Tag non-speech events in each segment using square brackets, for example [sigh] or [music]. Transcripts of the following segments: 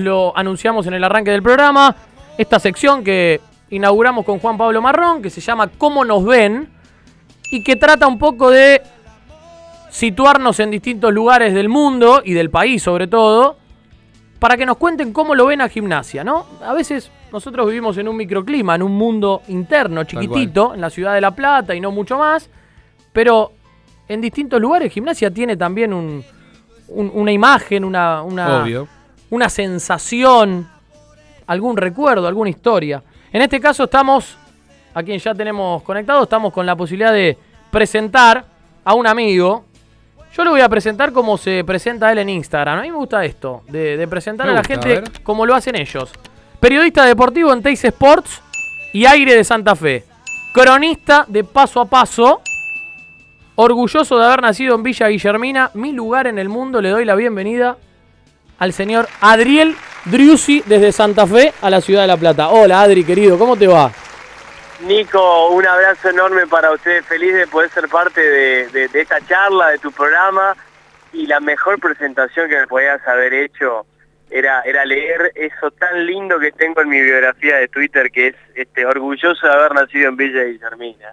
Lo anunciamos en el arranque del programa, esta sección que inauguramos con Juan Pablo Marrón, que se llama ¿Cómo nos ven? y que trata un poco de situarnos en distintos lugares del mundo y del país sobre todo, para que nos cuenten cómo lo ven a gimnasia, ¿no? A veces nosotros vivimos en un microclima, en un mundo interno, chiquitito, en la ciudad de La Plata y no mucho más, pero en distintos lugares gimnasia tiene también un, un- una imagen, una, una, Obvio. Una sensación, algún recuerdo, alguna historia. En este caso estamos, a quien ya tenemos conectado, estamos con la posibilidad de presentar a un amigo. Yo lo voy a presentar como se presenta él en Instagram. A mí me gusta esto, de, de presentar Me a la gusta, gente a como lo hacen ellos. Periodista deportivo en Teis Sports y Aire de Santa Fe. Cronista de Paso a Paso. Orgulloso de haber nacido en Villa Guillermina, mi lugar en el mundo, le doy la bienvenida al señor Adriel Driussi desde Santa Fe a la ciudad de La Plata. Hola Adri, querido, ¿cómo te va? Nico, un abrazo enorme para ustedes, feliz de poder ser parte de, de- de esta charla, de tu programa, y la mejor presentación que me podías haber hecho era, era leer eso tan lindo que tengo en mi biografía de Twitter, que es este orgulloso de haber nacido en Villa Guillermina.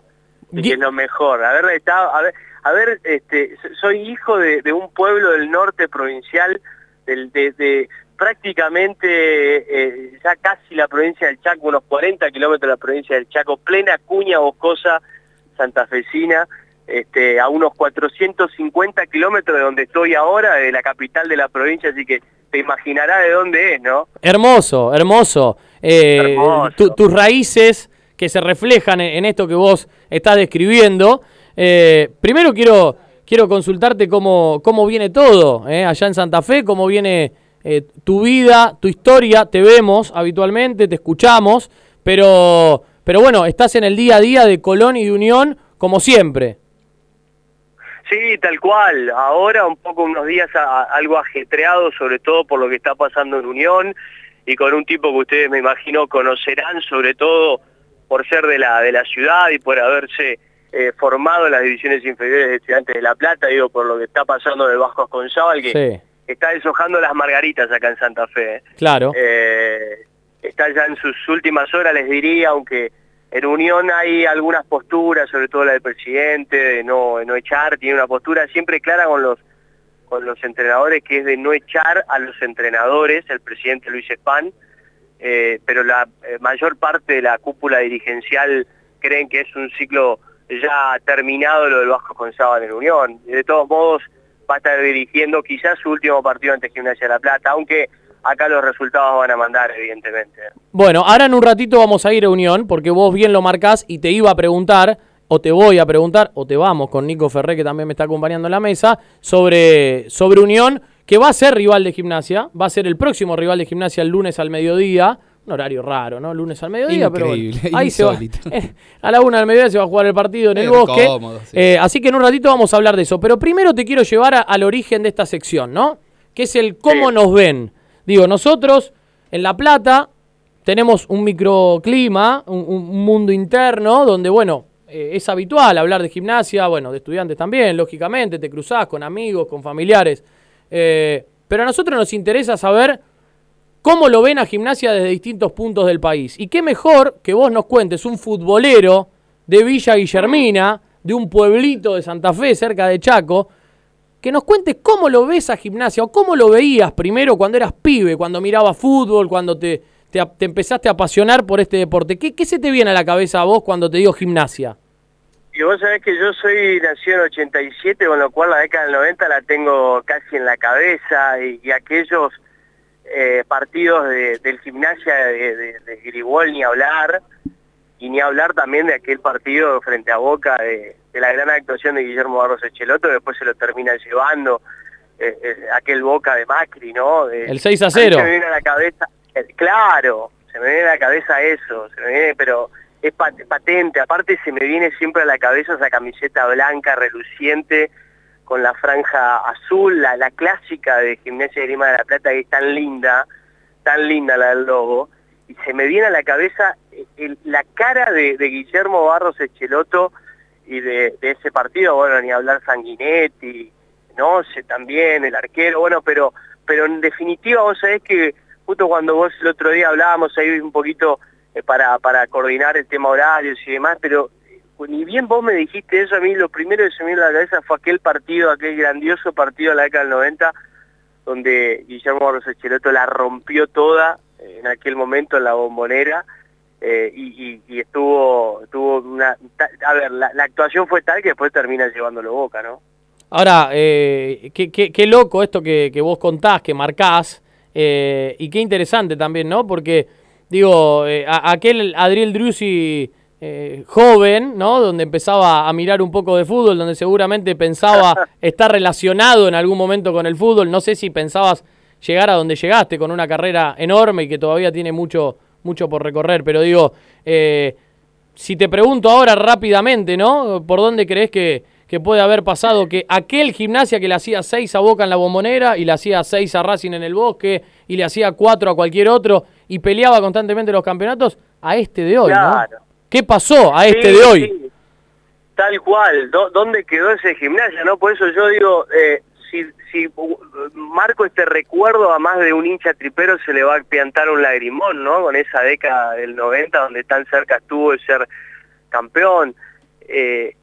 Y que es lo mejor, haber estado, haber, haber, este, so- soy hijo de, de un pueblo del norte provincial, del, de, de prácticamente eh, ya casi la provincia del Chaco, unos 40 kilómetros de la provincia del Chaco, plena cuña boscosa santafesina, este, a unos 450 kilómetros de donde estoy ahora, de la capital de la provincia, así que te imaginarás de dónde es, ¿no? Hermoso, hermoso. Eh, Hermoso. tu- tus raíces que se reflejan en, en esto que vos estás describiendo. Eh, primero quiero, quiero consultarte cómo, cómo viene todo eh, allá en Santa Fe, cómo viene eh, tu vida, tu historia. Te vemos habitualmente, te escuchamos, pero, pero bueno, estás en el día a día de Colón y de Unión como siempre. Sí, tal cual. Ahora un poco unos días a- a- algo ajetreado, sobre todo por lo que está pasando en Unión y con un tipo que ustedes me imagino conocerán, sobre todo por ser de la de la ciudad y por haberse eh, formado en las divisiones inferiores de Estudiantes de La Plata, digo, por lo que está pasando en el Vasco Conzábal, que Sí, está deshojando las margaritas acá en Santa Fe. ¿eh? claro. Eh, está ya en sus últimas horas, les diría, aunque en Unión hay algunas posturas, sobre todo la del presidente, de no, de no echar, tiene una postura siempre clara con los con los entrenadores, que es de no echar a los entrenadores, el presidente Luis Espán, eh, pero la mayor parte de la cúpula dirigencial creen que es un ciclo ya terminado lo del Vasco Conzábal en Unión. De todos modos, va a estar dirigiendo quizás su último partido ante Gimnasia de La Plata, aunque acá los resultados van a mandar, evidentemente. Bueno, ahora en un ratito vamos a ir a Unión, porque vos bien lo marcás y te iba a preguntar, o te voy a preguntar, o te vamos con Nico Ferré, que también me está acompañando en la mesa, sobre, sobre Unión, que va a ser rival de gimnasia, va a ser el próximo rival de gimnasia el lunes al mediodía. Un horario raro, ¿no? Lunes al mediodía, pero bueno. Increíble, Ahí se va. [laughs] a la una del mediodía se va a jugar el partido en el bosque. cómodo, sí. Eh, así que en un ratito vamos a hablar de eso. Pero primero te quiero llevar a- al origen de esta sección, ¿no? Que es el cómo nos ven. Digo, nosotros en La Plata tenemos un microclima, un, un mundo interno, donde, bueno, eh, es habitual hablar de gimnasia, bueno, de estudiantes también, lógicamente, te cruzás con amigos, con familiares. Eh, pero a nosotros nos interesa saber cómo lo ven a gimnasia desde distintos puntos del país. Y qué mejor que vos nos cuentes un futbolero de Villa Guillermina, de un pueblito de Santa Fe, cerca de Chaco, que nos cuentes cómo lo ves a gimnasia o cómo lo veías primero cuando eras pibe, cuando mirabas fútbol, cuando te, te, empezaste a apasionar por este deporte. ¿Qué, ¿Qué se te viene a la cabeza a vos cuando te digo gimnasia? Y vos sabés que yo soy nacido en 87, con lo cual la década del 90 la tengo casi en la cabeza y aquellos eh, partidos de- del gimnasia de, de, ni hablar, y ni hablar también de aquel partido frente a Boca de, la gran actuación de Guillermo Barros Echeloto, después se lo termina llevando, eh, eh, aquel Boca de Macri, ¿no? El 6 a mí 0. Se me viene a la cabeza, claro, se me viene a la cabeza eso, se me viene, pero es pat- patente, aparte se me viene siempre a la cabeza esa camiseta blanca, reluciente, con la franja azul, la, la clásica de Gimnasia de Grima de la Plata, que es tan linda, tan linda la del logo, y se me viene a la cabeza eh, la cara de, Guillermo Barros Echeloto y de, de ese partido, bueno, ni hablar Sanguinetti, no sé, también el arquero, bueno, pero pero en definitiva vos sabés que justo cuando vos el otro día hablábamos ahí un poquito eh, para, para coordinar el tema horarios y demás, pero ni bien vos me dijiste eso, a mí lo primero que se me vino a la cabeza fue aquel partido, aquel grandioso partido de la década del 90, donde Guillermo Barros la rompió toda en aquel momento en la bombonera, eh, y, estuvo, estuvo una... A ver, la, actuación fue tal que después termina llevándolo Boca, ¿no? Ahora, eh, qué, qué, loco esto que, que, vos contás, que marcás, eh, y qué interesante también, ¿no? Porque, digo, eh, aquel Adriel Drusi joven, ¿no? Donde empezaba a mirar un poco de fútbol, donde seguramente pensaba [laughs] estar relacionado en algún momento con el fútbol, no sé si pensabas llegar a donde llegaste con una carrera enorme y que todavía tiene mucho mucho por recorrer, pero digo, eh, si te pregunto ahora rápidamente, ¿no? ¿Por dónde crees que, que puede haber pasado que aquel gimnasia que le hacía seis a Boca en la bombonera y le hacía seis a Racing en el bosque y le hacía cuatro a cualquier otro y peleaba constantemente los campeonatos, a este de hoy, ¿no? ¿Qué pasó a este de hoy? Tal cual, ¿dónde quedó ese gimnasia, no? Por eso yo digo, eh, si, marco este recuerdo a más de un hincha tripero se le va a piantar un lagrimón, ¿no? Con esa década del 90 donde tan cerca estuvo de ser campeón. Eh,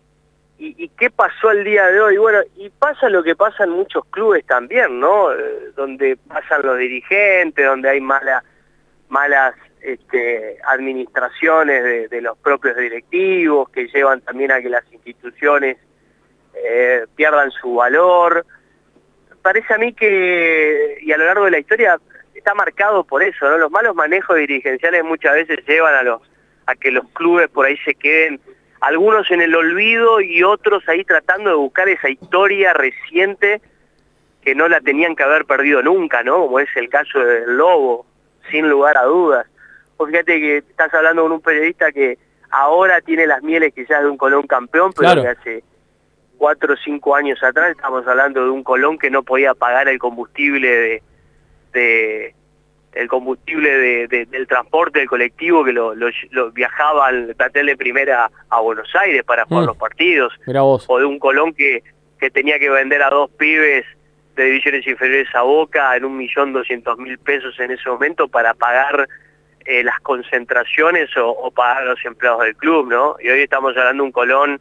y, qué pasó el día de hoy? Bueno, y pasa lo que pasa en muchos clubes también, ¿no? Eh, donde pasan los dirigentes, donde hay malas este, administraciones de, los propios directivos que llevan también a que las instituciones eh, pierdan su valor parece a mí que, y a lo largo de la historia, está marcado por eso. Los malos manejos dirigenciales muchas veces llevan a, los, a que los clubes por ahí se queden, algunos en el olvido y otros ahí tratando de buscar esa historia reciente que no la tenían que haber perdido nunca, ¿no? Como es el caso del Lobo, sin lugar a dudas. Vos fíjate que estás hablando con un periodista que ahora tiene las mieles quizás de un Colón campeón, pero que hace cuatro o cinco años atrás estamos hablando de un Colón que no podía pagar el combustible de, el combustible del transporte del colectivo que lo, viajaba al plantel de primera a Buenos Aires para jugar mm. los partidos. O de un Colón que, que tenía que vender a dos pibes de divisiones inferiores a Boca en un millón doscientos mil pesos en ese momento para pagar eh, las concentraciones o, o, pagar los empleados del club, ¿no? Y hoy estamos hablando de un Colón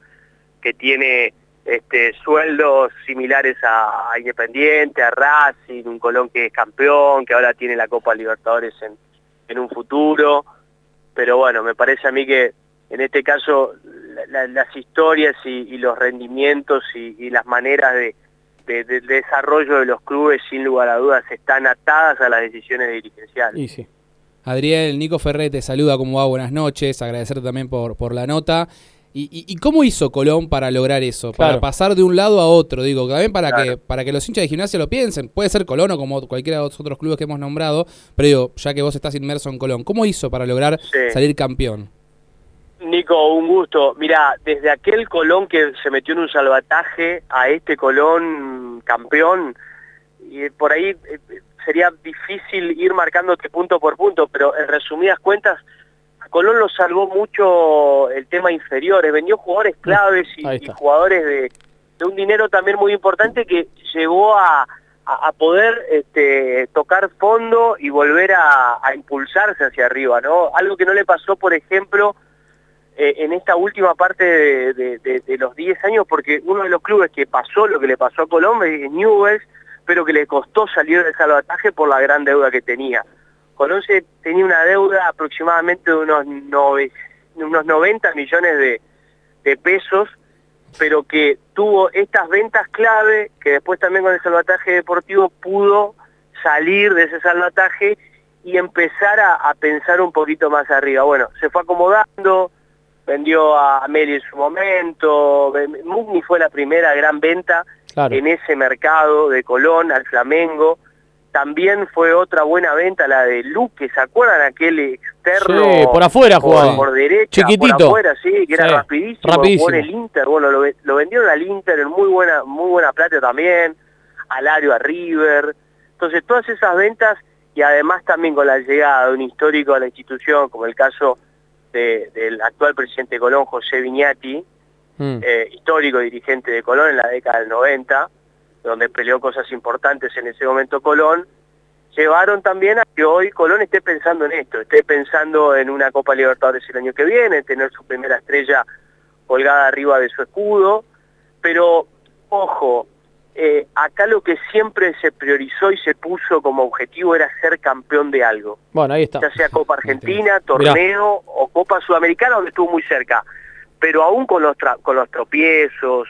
que tiene este, sueldos similares a, Independiente, a Racing, un Colón que es campeón, que ahora tiene la Copa Libertadores en, un futuro, pero bueno, me parece a mí que en este caso las historias y, los rendimientos y, las maneras de, desarrollo de los clubes sin lugar a dudas están atadas a las decisiones dirigenciales. sí. Adriel, Nico Ferrete, saluda, ¿cómo va? Buenas noches, agradecerte también por, por la nota. ¿Y, cómo hizo Colón para lograr eso? Para pasar de un lado a otro, digo, también para que para que los hinchas de gimnasia lo piensen. Puede ser Colón o como cualquiera de los otros clubes que hemos nombrado, pero digo, ya que vos estás inmerso en Colón, ¿cómo hizo para lograr salir campeón? Nico, un gusto. Mira, desde aquel Colón que se metió en un salvataje a este Colón campeón, y por ahí eh, sería difícil ir marcándote punto por punto, pero en resumidas cuentas Colón lo salvó mucho el tema inferiores, vendió jugadores claves y, jugadores de, un dinero también muy importante que llegó a, poder este, tocar fondo y volver a, impulsarse hacia arriba, ¿no? Algo que no le pasó, por ejemplo, eh, en esta última parte de, los 10 años, porque uno de los clubes que pasó lo que le pasó a Colón es Newells, pero que le costó salir del salvataje por la gran deuda que tenía. Colón tenía una deuda aproximadamente de unos, unos 90 millones de, pesos, pero que tuvo estas ventas clave, que después también con el salvataje deportivo pudo salir de ese salvataje y empezar a, pensar un poquito más arriba. Bueno, se fue acomodando, vendió a Meli en su momento, Mugni fue la primera gran venta en ese mercado de Colón al Flamengo, también fue otra buena venta la de Luque, ¿se acuerdan aquel externo? Sí, por afuera jugaba. Por, derecha, Chiquitito. por afuera, sí, que era rapidísimo, rapidísimo. el Inter, bueno, lo, vendieron al Inter en muy buena, muy buena plata también, al Ario, a River. Entonces todas esas ventas y además también con la llegada de un histórico a la institución, como el caso del actual presidente de Colón, José Viñati, mm. eh, histórico dirigente de Colón en la década del 90, donde peleó cosas importantes en ese momento Colón, llevaron también a que hoy Colón esté pensando en esto, esté pensando en una Copa Libertadores el año que viene, tener su primera estrella colgada arriba de su escudo, pero ojo, eh, acá lo que siempre se priorizó y se puso como objetivo era ser campeón de algo. Bueno, ahí está. Ya sea Copa [laughs] Argentina, torneo o Copa Sudamericana, donde estuvo muy cerca. Pero aún con los, con los tropiezos,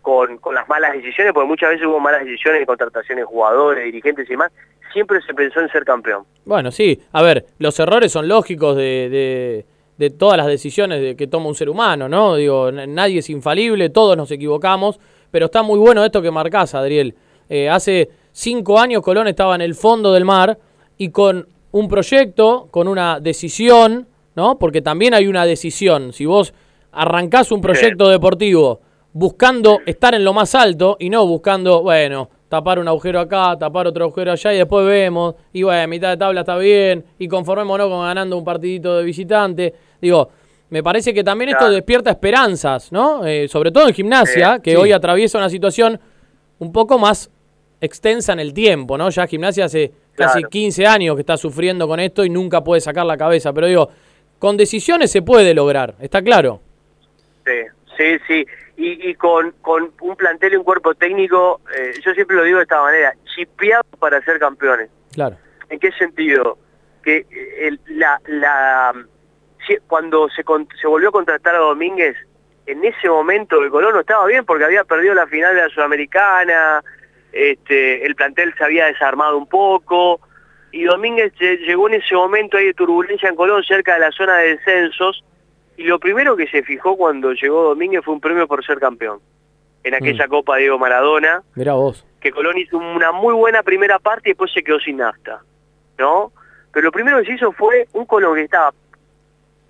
con, con las malas decisiones, porque muchas veces hubo malas decisiones de contrataciones de jugadores, dirigentes y demás, siempre se pensó en ser campeón. Bueno, sí, a ver, los errores son lógicos de, de, todas las decisiones que toma un ser humano, ¿no? Digo, nadie es infalible, todos nos equivocamos, pero está muy bueno esto que marcás, Adriel. Eh, hace cinco años Colón estaba en el fondo del mar y con un proyecto, con una decisión, ¿no? Porque también hay una decisión. Si vos arrancás un proyecto deportivo buscando estar en lo más alto y no buscando, bueno, tapar un agujero acá, tapar otro agujero allá y después vemos, y bueno, mitad de tabla está bien, y conformémonos con ganando un partidito de visitante. Digo, me parece que también esto despierta esperanzas, ¿no? Eh, sobre todo en gimnasia, que hoy atraviesa una situación un poco más extensa en el tiempo, ¿no? Ya gimnasia hace casi 15 años que está sufriendo con esto y nunca puede sacar la cabeza, pero digo, con decisiones se puede lograr, ¿está claro? Sí, sí, sí y, con, con, un plantel y un cuerpo técnico, eh, yo siempre lo digo de esta manera, chipeado para ser campeones. Claro. ¿En qué sentido? Que el, la, la, cuando se, se volvió a contratar a Domínguez, en ese momento el Colón no estaba bien porque había perdido la final de la Sudamericana, este, el plantel se había desarmado un poco, y Domínguez llegó en ese momento ahí de turbulencia en Colón, cerca de la zona de descensos, y lo primero que se fijó cuando llegó Domínguez fue un premio por ser campeón. En aquella mm. Copa Diego Maradona. Mira vos. Que Colón hizo una muy buena primera parte y después se quedó sin nafta. ¿No? Pero lo primero que se hizo fue un Colón que estaba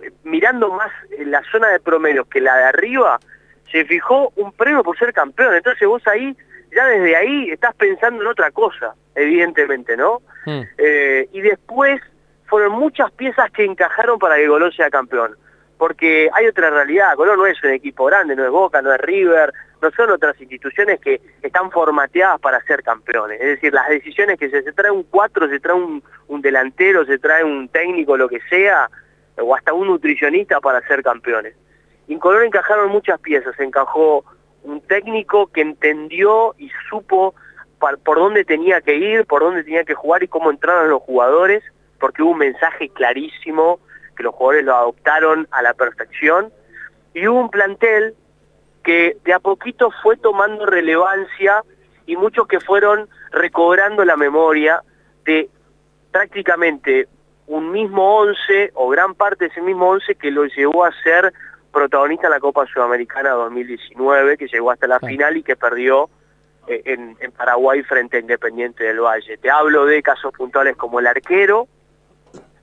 eh, mirando más en la zona de promedio que la de arriba, se fijó un premio por ser campeón. Entonces vos ahí, ya desde ahí, estás pensando en otra cosa, evidentemente, ¿no? Mm. Eh, y después fueron muchas piezas que encajaron para que Colón sea campeón porque hay otra realidad, Colón no es un equipo grande, no es Boca, no es River, no son otras instituciones que están formateadas para ser campeones. Es decir, las decisiones que se, trae un cuatro, se trae un, delantero, se trae un técnico, lo que sea, o hasta un nutricionista para ser campeones. en Colón encajaron muchas piezas, encajó un técnico que entendió y supo por dónde tenía que ir, por dónde tenía que jugar y cómo entraron los jugadores, porque hubo un mensaje clarísimo que los jugadores lo adoptaron a la perfección, y hubo un plantel que de a poquito fue tomando relevancia y muchos que fueron recobrando la memoria de prácticamente un mismo once o gran parte de ese mismo once que lo llevó a ser protagonista en la Copa Sudamericana 2019, que llegó hasta la final y que perdió eh, en, en, Paraguay frente a Independiente del Valle. Te hablo de casos puntuales como el arquero,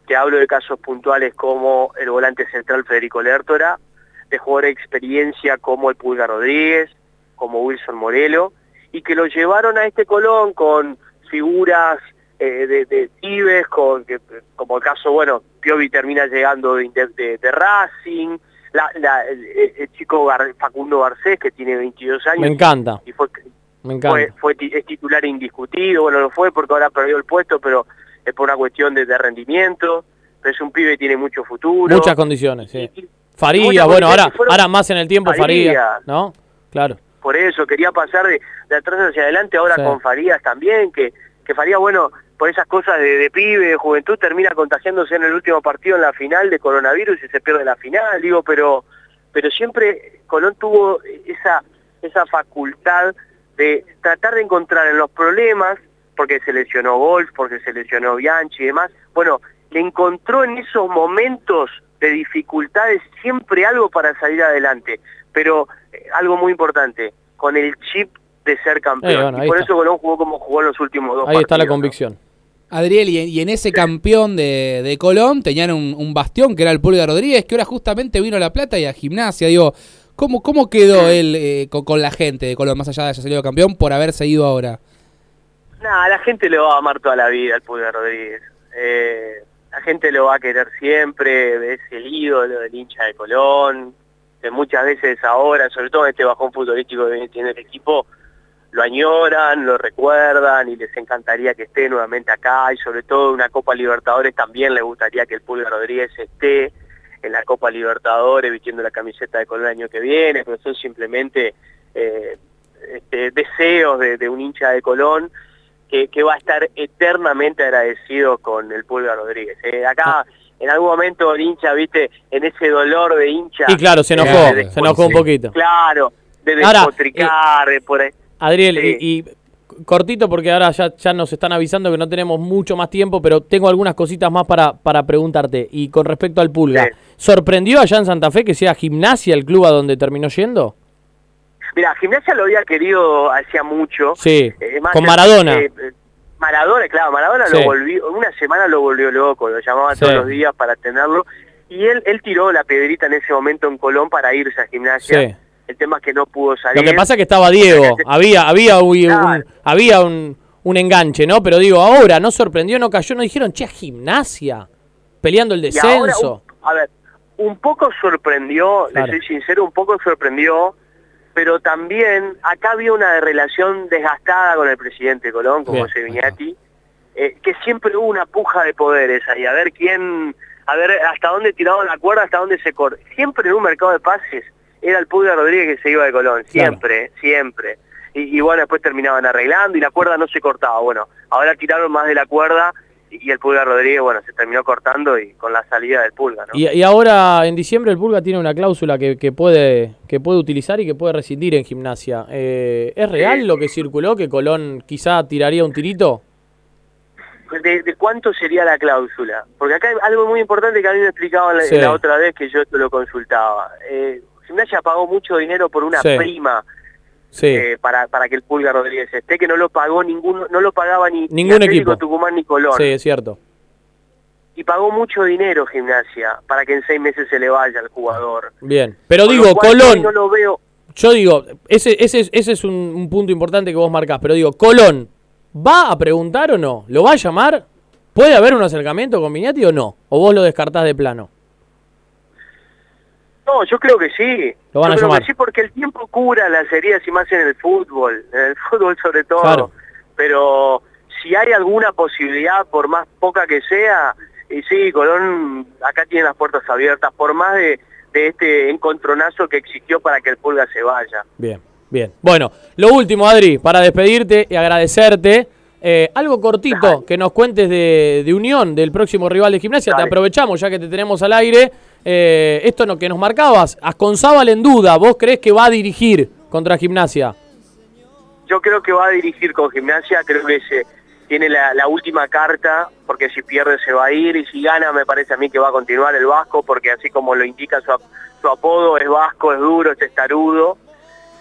te hablo de casos puntuales como el volante central Federico Lertora, de jugadores de experiencia como el Pulga Rodríguez, como Wilson Morelo, y que lo llevaron a este Colón con figuras eh, de, de Tibes, con, como el caso, bueno, Piovi termina llegando de, de, Racing, el, chico Facundo Garcés, que tiene 22 años. Me encanta. Y fue, Me encanta. Fue, es titular indiscutido, bueno, lo fue porque ahora perdió el puesto, pero es por una cuestión de, rendimiento, pero es un pibe que tiene mucho futuro. Muchas condiciones, sí. Faría, bueno, ahora, ahora más en el tiempo Faría, ¿no? Claro. Por eso, quería pasar de, atrás hacia adelante ahora con Farías también, que, que Farías, bueno, por esas cosas de, pibe, de juventud, termina contagiándose en el último partido en la final de coronavirus y se pierde la final, digo, pero, pero siempre Colón tuvo esa, esa facultad de tratar de encontrar en los problemas porque se lesionó Golf, porque se lesionó Bianchi y demás. Bueno, le encontró en esos momentos de dificultades siempre algo para salir adelante, pero eh, algo muy importante, con el chip de ser campeón. Eh, y por eso Colón jugó como jugó en los últimos dos Ahí está la convicción. Adriel, y, en ese campeón de, Colón tenían un, bastión que era el Pulga Rodríguez, que ahora justamente vino a La Plata y a Gimnasia. Digo, ¿cómo, cómo quedó él eh, con, la gente de Colón, más allá de haya salido campeón, por haberse ido ahora? Nada, la gente lo va a amar toda la vida, el Pulgar Rodríguez. Eh, la gente lo va a querer siempre, es el ídolo del hincha de Colón, muchas veces ahora, sobre todo en este bajón futbolístico que tiene el equipo, lo añoran, lo recuerdan y les encantaría que esté nuevamente acá y sobre todo una Copa Libertadores también les gustaría que el Pulga Rodríguez esté en la Copa Libertadores vistiendo la camiseta de Colón el año que viene, pero son simplemente eh, este, deseos de, un hincha de Colón que, va a estar eternamente agradecido con el Pulga Rodríguez. Eh, acá en algún momento el hincha, viste, en ese dolor de hincha. Y claro, se enojó, se enojó un poquito. Claro, de despotricar, de por ahí. Adriel, y, cortito porque ahora ya, ya nos están avisando que no tenemos mucho más tiempo, pero tengo algunas cositas más para, para preguntarte. Y con respecto al Pulga, ¿sorprendió allá en Santa Fe que sea Gimnasia el club a donde terminó yendo? Mira, Gimnasia lo había querido hacía mucho. Sí, eh, con Maradona. Eh, Maradona, claro, Maradona lo volvió, una semana lo volvió loco, lo llamaba todos los días para tenerlo. Y él, él tiró la piedrita en ese momento en Colón para irse a Gimnasia. El tema es que no pudo salir. Lo que pasa es que estaba Diego, había, había, un, había un, enganche, ¿no? Pero digo, ahora no sorprendió, no cayó, no dijeron, che, gimnasia, peleando el descenso. a ver, un poco sorprendió, le soy sincero, un poco sorprendió, pero también acá había una relación desgastada con el presidente Colón, como José Viñati, eh, que siempre hubo una puja de poderes ahí, a ver quién, a ver hasta dónde tiraban la cuerda, hasta dónde se corta. Siempre en un mercado de pases era el Pulga Rodríguez que se iba de Colón, siempre, siempre. Y, bueno, después terminaban arreglando y la cuerda no se cortaba. Bueno, ahora tiraron más de la cuerda y, el Pulga Rodríguez, bueno, se terminó cortando y con la salida del Pulga, ¿no? Y, ahora en diciembre el Pulga tiene una cláusula que, puede, que puede utilizar y que puede rescindir en gimnasia. Eh, ¿Es real lo que circuló, que Colón quizá tiraría un tirito? De, cuánto sería la cláusula. Porque acá hay algo muy importante que a mí me explicaban la, otra vez que yo esto lo consultaba. Eh, Gimnasia pagó mucho dinero por una prima eh, para, para que el Pulga Rodríguez esté, que no lo pagó ningún, no lo pagaba ni, ningún equipo Tucumán ni Colón. Sí, es cierto. Y pagó mucho dinero Gimnasia para que en seis meses se le vaya al jugador. Bien, pero digo, Colón... No lo veo... Yo digo, ese, ese, ese es un, punto importante que vos marcás, pero digo, Colón, ¿va a preguntar o no? ¿Lo va a llamar? ¿Puede haber un acercamiento con Viñati o no? ¿O vos lo descartás de plano? No, yo creo que sí. Lo van yo creo que sí porque el tiempo cura las heridas y más en el fútbol, en el [laughs] fútbol sobre todo. Pero si hay alguna posibilidad, por más poca que sea, y sí, Colón acá tiene las puertas abiertas, por más de, de este encontronazo que existió para que el Pulga se vaya. Bien, bien. Bueno, lo último, Adri, para despedirte y agradecerte. Eh, algo cortito que nos cuentes de, de, Unión, del próximo rival de gimnasia. Te aprovechamos ya que te tenemos al aire. Eh, esto no, que nos marcabas, Asconzábal en duda, ¿vos crees que va a dirigir contra Gimnasia? Yo creo que va a dirigir con Gimnasia, creo que se tiene la, última carta, porque si pierde se va a ir, y si gana me parece a mí que va a continuar el Vasco, porque así como lo indica su, apodo, es Vasco, es duro, es testarudo,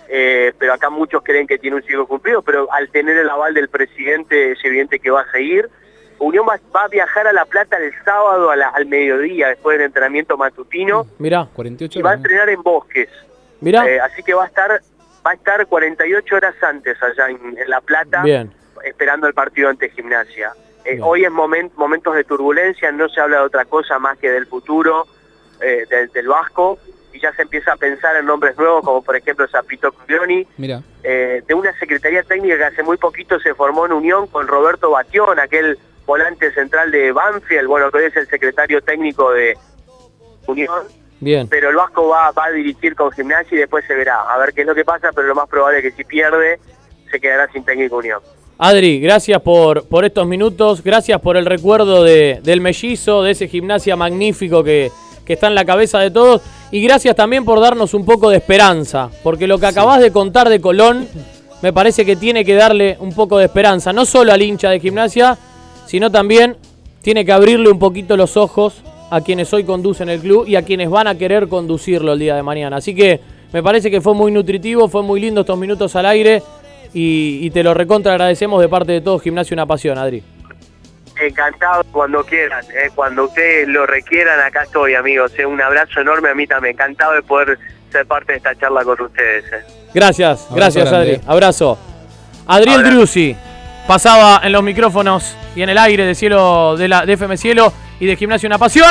eh, pero acá muchos creen que tiene un ciclo cumplido, pero al tener el aval del presidente es evidente que va a seguir, Unión va, a viajar a La Plata el sábado al mediodía, después del entrenamiento matutino. Mira, 48 Y va a entrenar en Bosques. Mira. Eh, así que va a estar va a estar 48 horas antes allá en, La Plata, esperando el partido ante Gimnasia. Eh, hoy es momentos de turbulencia, no se habla de otra cosa más que del futuro eh, del, Vasco, y ya se empieza a pensar en nombres nuevos, como por ejemplo Zapito Cuglioni, de una secretaría técnica que hace muy poquito se formó en unión con Roberto Batión, aquel volante central de Banfield, bueno, que es el secretario técnico de Unión. Bien. Pero el Vasco va, va a dirigir con gimnasia y después se verá. A ver qué es lo que pasa, pero lo más probable es que si pierde, se quedará sin técnico Unión. Adri, gracias por, por estos minutos, gracias por el recuerdo de, del mellizo, de ese gimnasia magnífico que, que está en la cabeza de todos, y gracias también por darnos un poco de esperanza, porque lo que acabas de contar de Colón me parece que tiene que darle un poco de esperanza, no solo al hincha de gimnasia, sino también tiene que abrirle un poquito los ojos a quienes hoy conducen el club y a quienes van a querer conducirlo el día de mañana. Así que me parece que fue muy nutritivo, fue muy lindo estos minutos al aire y, te lo recontra agradecemos de parte de todo Gimnasio Una Pasión, Adri. Encantado cuando quieran, eh, cuando ustedes lo requieran, acá estoy, amigos. Eh, un abrazo enorme a mí también, encantado de poder ser parte de esta charla con ustedes. Eh. Gracias, gracias Adri. Abrazo. Adriel Driussi pasaba en los micrófonos y en el aire de cielo de la de FM Cielo y de Gimnasio Una Pasión.